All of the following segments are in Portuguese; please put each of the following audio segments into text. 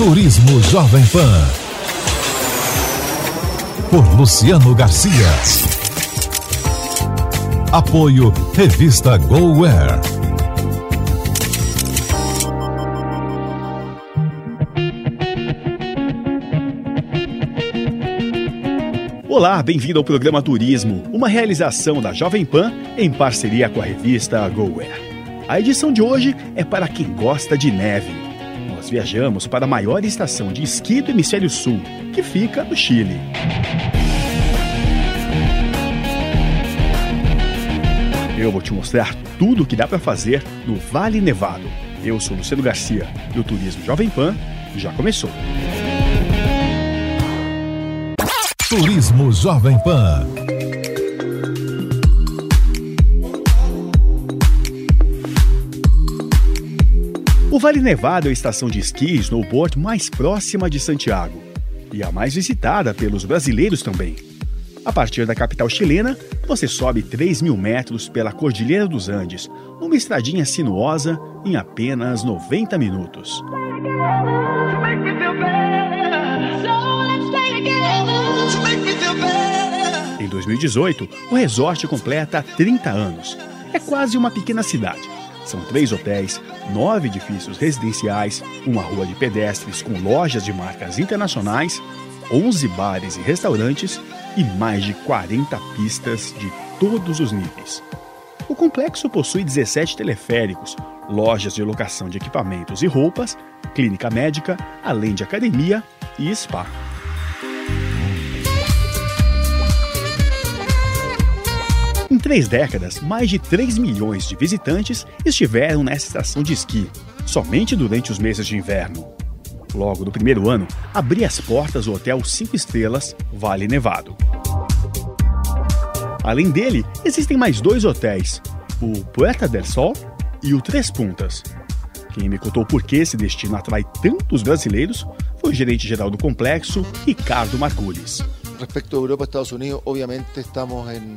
Turismo Jovem Pan. Por Luciano Garcia. Apoio Revista GoWare. Olá, bem-vindo ao programa Turismo, uma realização da Jovem Pan em parceria com a revista GoWare. A edição de hoje é para quem gosta de neve. Nós viajamos para a maior estação de esqui do hemisfério sul, que fica no Chile. Eu vou te mostrar tudo o que dá para fazer no Vale Nevado. Eu sou Luciano Garcia e o Turismo Jovem Pan já começou. Turismo Jovem Pan. Vale Nevado é a estação de esqui e snowboard mais próxima de Santiago e a mais visitada pelos brasileiros também. A partir da capital chilena, você sobe 3 mil metros pela Cordilheira dos Andes, numa estradinha sinuosa em apenas 90 minutos. Em 2018, o resort completa 30 anos. É quase uma pequena cidade. São três hotéis, nove edifícios residenciais, uma rua de pedestres com lojas de marcas internacionais, 11 bares e restaurantes e mais de 40 pistas de todos os níveis. O complexo possui 17 teleféricos, lojas de locação de equipamentos e roupas, clínica médica, além de academia e spa. Três décadas, mais de 3 milhões de visitantes estiveram nessa estação de esqui, somente durante os meses de inverno. Logo no primeiro ano, abri as portas do Hotel 5 Estrelas Vale Nevado. Além dele, existem mais dois hotéis, o Puerta del Sol e o Três Puntas. Quem me contou por que esse destino atrai tantos brasileiros foi o gerente-geral do complexo, Ricardo Margulis. Respecto a Europa e Estados Unidos, obviamente estamos em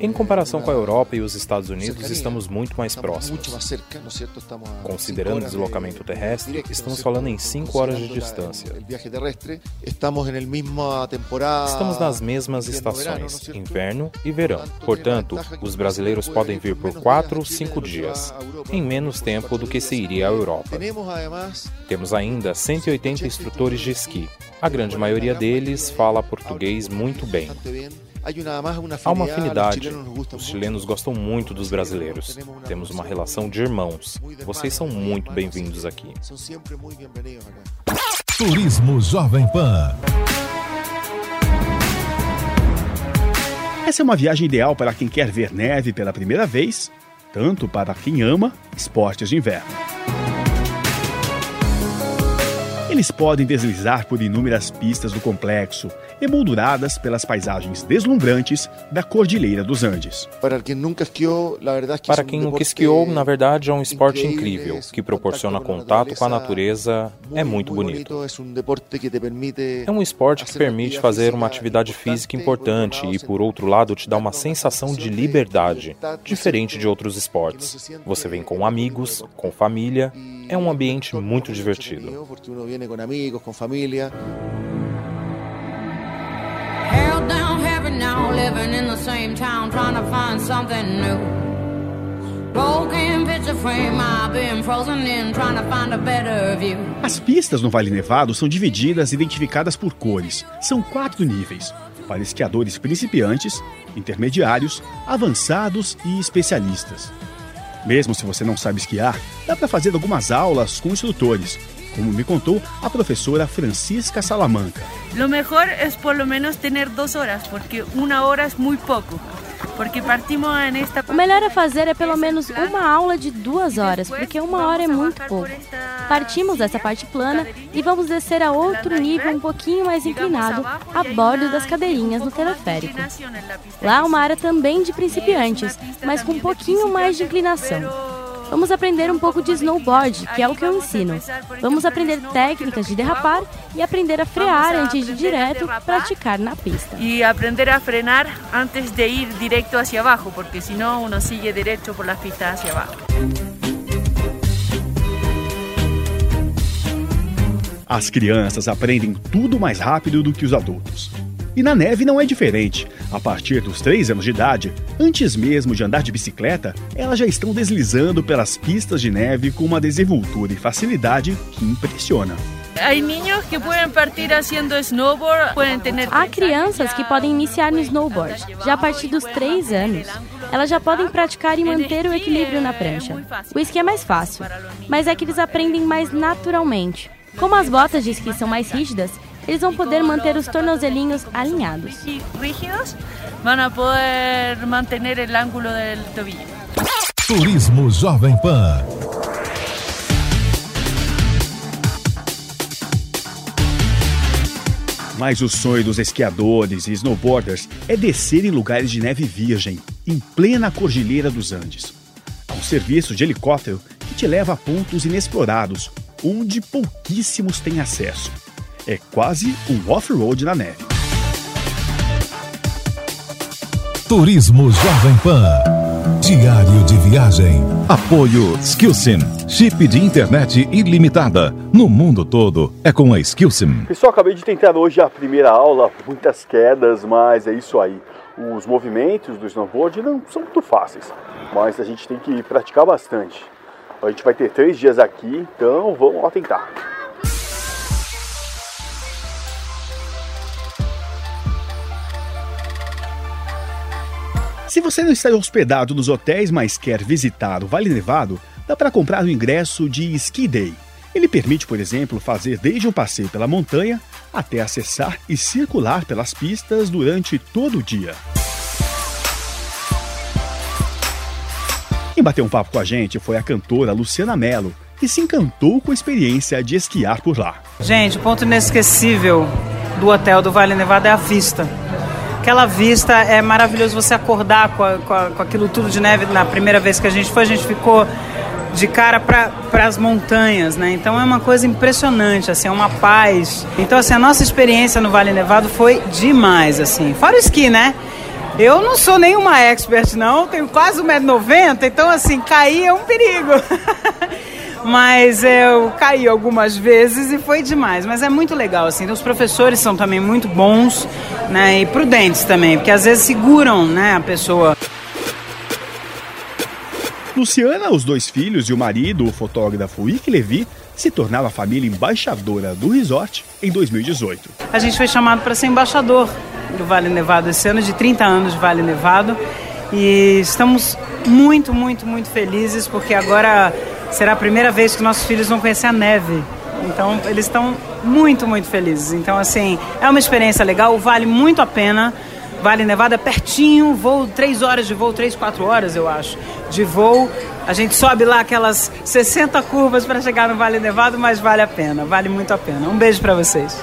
em comparação com a Europa e os Estados Unidos, estamos muito mais próximos. Considerando o deslocamento terrestre, estamos falando em 5 horas de distância. Estamos nas mesmas estações, inverno e verão. Portanto, os brasileiros podem vir por 4 ou 5 dias, em menos tempo do que se iria à Europa. Temos ainda 180 instrutores de esqui. A grande maioria deles fala português muito bem. Há uma afinidade. Os chilenos gostam muito dos brasileiros. Temos uma relação de irmãos. Vocês são muito bem-vindos aqui. Turismo Jovem Pan. Essa é uma viagem ideal para quem quer ver neve pela primeira vez, tanto para quem ama esportes de inverno. Eles podem deslizar por inúmeras pistas do complexo, emolduradas pelas paisagens deslumbrantes da Cordilheira dos Andes. Para quem nunca esquiou, na verdade é um esporte incrível, que proporciona contato com a natureza, é muito bonito. É um esporte que permite fazer uma atividade física importante e, por outro lado, te dá uma sensação de liberdade, diferente de outros esportes. Você vem com amigos, com família, é um ambiente muito divertido. Con amigos, con familia. Held down heavy now, living in the same town, trying to find something new. Broken picture frame, I've been frozen in, trying to find a better view. As pistas no Vale Nevado são divididas e identificadas por cores. São quatro níveis: para esquiadores principiantes, intermediários, avançados e especialistas. Mesmo se você não sabe esquiar, dá para fazer algumas aulas com instrutores, como me contou a professora Francisca Salamanca. Lo mejor es por lo menos tener dos horas, porque una hora es muy poco. O melhor a fazer é pelo menos uma aula de duas horas, porque uma hora é muito pouco. Partimos dessa parte plana e vamos descer a outro nível um pouquinho mais inclinado, a bordo das cadeirinhas no teleférico. Lá uma área também de principiantes, mas com um pouquinho mais de inclinação. Vamos aprender um pouco de snowboard, que é o que eu ensino. Vamos aprender técnicas de derrapar e aprender a frear antes de ir direto praticar na pista. E aprender a frenar antes de ir direto hacia abaixo, porque senão uno sigue direto por las pistas hacia abaixo. As crianças aprendem tudo mais rápido do que os adultos. E na neve não é diferente. A partir dos 3 anos de idade, antes mesmo de andar de bicicleta, elas já estão deslizando pelas pistas de neve com uma desenvoltura e facilidade que impressiona. Há crianças que podem iniciar no snowboard já a partir dos 3 anos. Elas já podem praticar e manter o equilíbrio na prancha. O esqui é mais fácil, mas é que eles aprendem mais naturalmente. Como as botas de esqui são mais rígidas, eles vão poder manter os tornozelinhos alinhados. Rígidos, vão poder manter o ângulo do tobillo. Turismo Jovem Pan. Mas o sonho dos esquiadores e snowboarders é descer em lugares de neve virgem, em plena cordilheira dos Andes. Há um serviço de helicóptero que te leva a pontos inexplorados, onde pouquíssimos têm acesso. É quase um off-road na neve. Turismo Jovem Pan. Diário de viagem. Apoio Skillsim. Chip de internet ilimitada. No mundo todo é com a Skillsim. Pessoal, acabei de tentar hoje a primeira aula. Muitas quedas, mas é isso aí. Os movimentos do snowboard não são muito fáceis, mas a gente tem que praticar bastante. A gente vai ter três dias aqui, então vamos lá tentar. Se você não está hospedado nos hotéis, mas quer visitar o Vale Nevado, dá para comprar o ingresso de Ski Day. Ele permite, por exemplo, fazer desde um passeio pela montanha até acessar e circular pelas pistas durante todo o dia. Quem bateu um papo com a gente foi a cantora Luciana Mello, que se encantou com a experiência de esquiar por lá. Gente, o ponto inesquecível do hotel do Vale Nevado é a vista aquela vista é maravilhoso você acordar com, a, com, a, com, aquilo tudo de neve. Na primeira vez que a gente foi, a gente ficou de cara para as montanhas, né? Então é uma coisa impressionante, assim, é uma paz. Então assim, a nossa experiência no Vale Nevado foi demais, assim. Fora o esqui, né? Eu não sou nenhuma expert, não, tenho quase 1,90m, então assim, cair é um perigo. Mas eu caí algumas vezes e foi demais. Mas é muito legal, assim. Os professores são também muito bons, né? E prudentes também, porque às vezes seguram, né, a pessoa. Luciana, os dois filhos e o marido, o fotógrafo Ike Levi, se tornaram a família embaixadora do resort em 2018. A gente foi chamado para ser embaixador do Vale Nevado esse ano, de 30 anos de Vale Nevado. E estamos muito, muito, muito felizes porque agora será a primeira vez que nossos filhos vão conhecer a neve. Então, eles estão muito, muito felizes. Então, assim, é uma experiência legal, vale muito a pena. Vale Nevado é pertinho, voo, três horas de voo, três, quatro horas, eu acho, de voo. A gente sobe lá aquelas 60 curvas para chegar no Vale Nevado, mas vale a pena, vale muito a pena. Um beijo para vocês.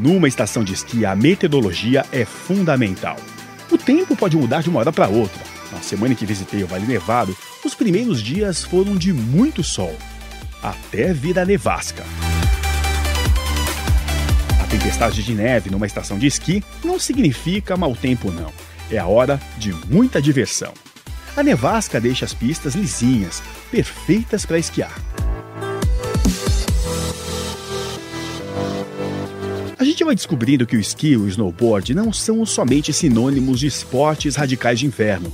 Numa estação de esqui, a metodologia é fundamental. O tempo pode mudar de uma hora para outra na semana em que visitei o Vale Nevado, os primeiros dias foram de muito sol, até vir a nevasca. A tempestade de neve numa estação de esqui não significa mau tempo, não. É a hora de muita diversão. A nevasca deixa as pistas lisinhas, perfeitas para esquiar. A gente vai descobrindo que o esqui e o snowboard não são somente sinônimos de esportes radicais de inverno.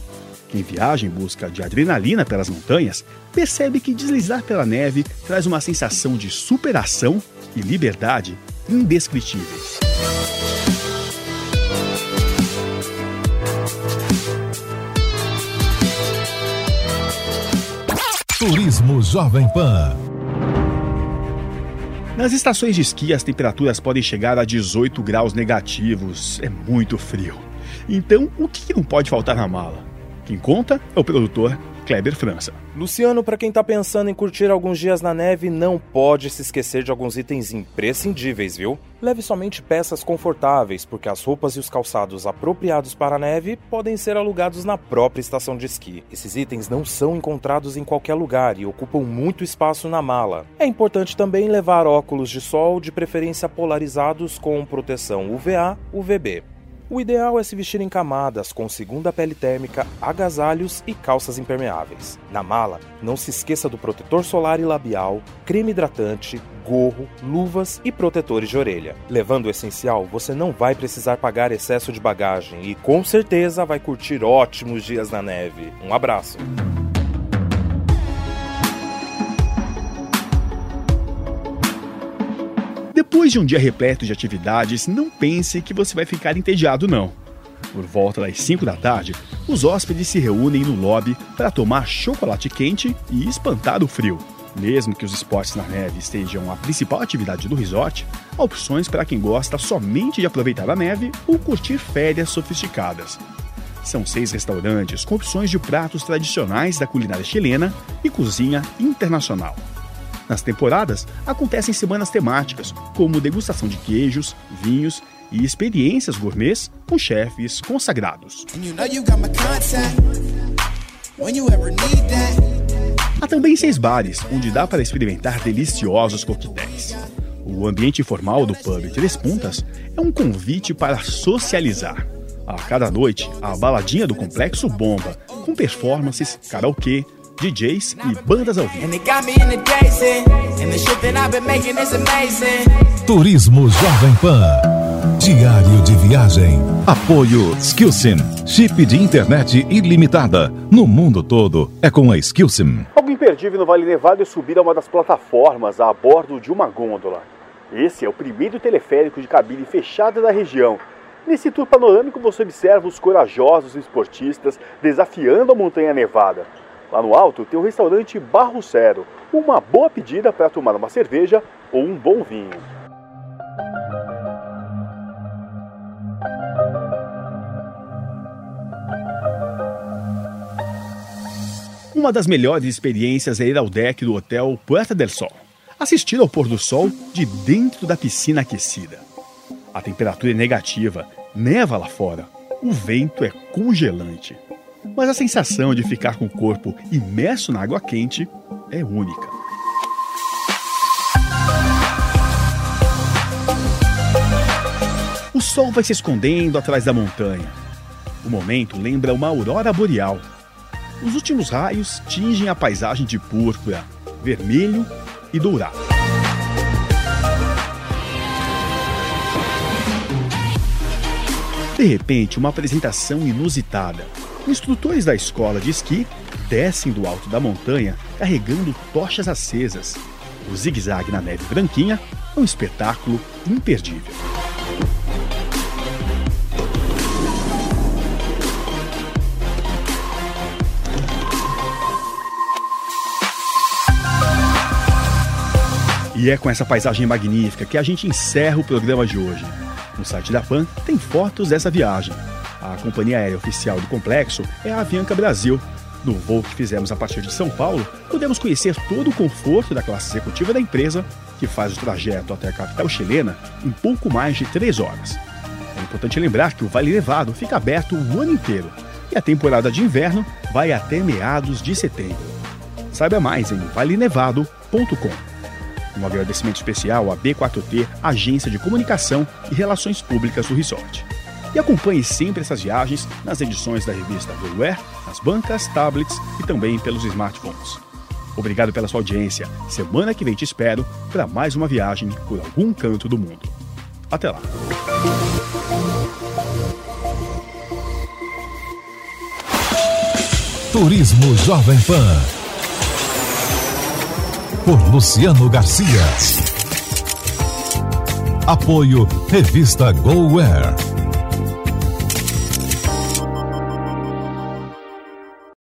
Quem viaja em busca de adrenalina pelas montanhas percebe que deslizar pela neve traz uma sensação de superação e liberdade indescritíveis. Turismo Jovem Pan. Nas estações de esqui, as temperaturas podem chegar a 18 graus negativos. É muito frio. Então, o que não pode faltar na mala? Quem conta é o produtor Kleber França. Luciano, para quem está pensando em curtir alguns dias na neve, não pode se esquecer de alguns itens imprescindíveis, viu? Leve somente peças confortáveis, porque as roupas e os calçados apropriados para a neve podem ser alugados na própria estação de esqui. Esses itens não são encontrados em qualquer lugar e ocupam muito espaço na mala. É importante também levar óculos de sol, de preferência polarizados com proteção UVA, UVB. O ideal é se vestir em camadas com segunda pele térmica, agasalhos e calças impermeáveis. Na mala, não se esqueça do protetor solar e labial, creme hidratante, gorro, luvas e protetores de orelha. Levando o essencial, você não vai precisar pagar excesso de bagagem e com certeza vai curtir ótimos dias na neve. Um abraço! Depois de um dia repleto de atividades, não pense que você vai ficar entediado, não. Por volta das 5 da tarde, os hóspedes se reúnem no lobby para tomar chocolate quente e espantar o frio. Mesmo que os esportes na neve estejam a principal atividade do resort, há opções para quem gosta somente de aproveitar a neve ou curtir férias sofisticadas. São seis restaurantes com opções de pratos tradicionais da culinária chilena e cozinha internacional. Nas temporadas, acontecem semanas temáticas, como degustação de queijos, vinhos e experiências gourmets com chefes consagrados. Há também seis bares, onde dá para experimentar deliciosos coquetéis. O ambiente informal do pub Três Puntas é um convite para socializar. A cada noite, a baladinha do complexo bomba, com performances, karaokê, DJs e bandas ao vivo. Turismo Jovem Pan. Diário de viagem. Apoio Skillsim. Chip de internet ilimitada. No mundo todo é com a Skillsim. Algo imperdível no Vale Nevado é subir a uma das plataformas a bordo de uma gôndola. Esse é o primeiro teleférico de cabine fechada da região. Nesse tour panorâmico você observa os corajosos esportistas desafiando a montanha nevada. Lá no alto tem o restaurante Barro Cero, uma boa pedida para tomar uma cerveja ou um bom vinho. Uma das melhores experiências é ir ao deck do hotel Puerta del Sol, assistir ao pôr do sol de dentro da piscina aquecida. A temperatura é negativa, neva lá fora, o vento é congelante mas a sensação de ficar com o corpo imerso na água quente é única. O sol vai se escondendo atrás da montanha. O momento lembra uma aurora boreal. Os últimos raios tingem a paisagem de púrpura, vermelho e dourado. De repente, uma apresentação inusitada Instrutores da escola de esqui descem do alto da montanha carregando tochas acesas. O zigue-zague na neve branquinha é um espetáculo imperdível. E é com essa paisagem magnífica que a gente encerra o programa de hoje. No site da PAN tem fotos dessa viagem. Companhia aérea oficial do complexo é a Avianca Brasil. No voo que fizemos a partir de São Paulo, podemos conhecer todo o conforto da classe executiva da empresa, que faz o trajeto até a capital chilena em pouco mais de três horas. É importante lembrar que o Vale Nevado fica aberto o ano inteiro e a temporada de inverno vai até meados de setembro. Saiba mais em valenevado.com. Um agradecimento especial à B4T, Agência de Comunicação e Relações Públicas do Resort. E acompanhe sempre essas viagens nas edições da revista Veloair, nas bancas, tablets e também pelos smartphones. Obrigado pela sua audiência. Semana que vem te espero para mais uma viagem por algum canto do mundo. Até lá. Turismo Jovem Pan. Por Luciano Garcia. Apoio Revista GoWare.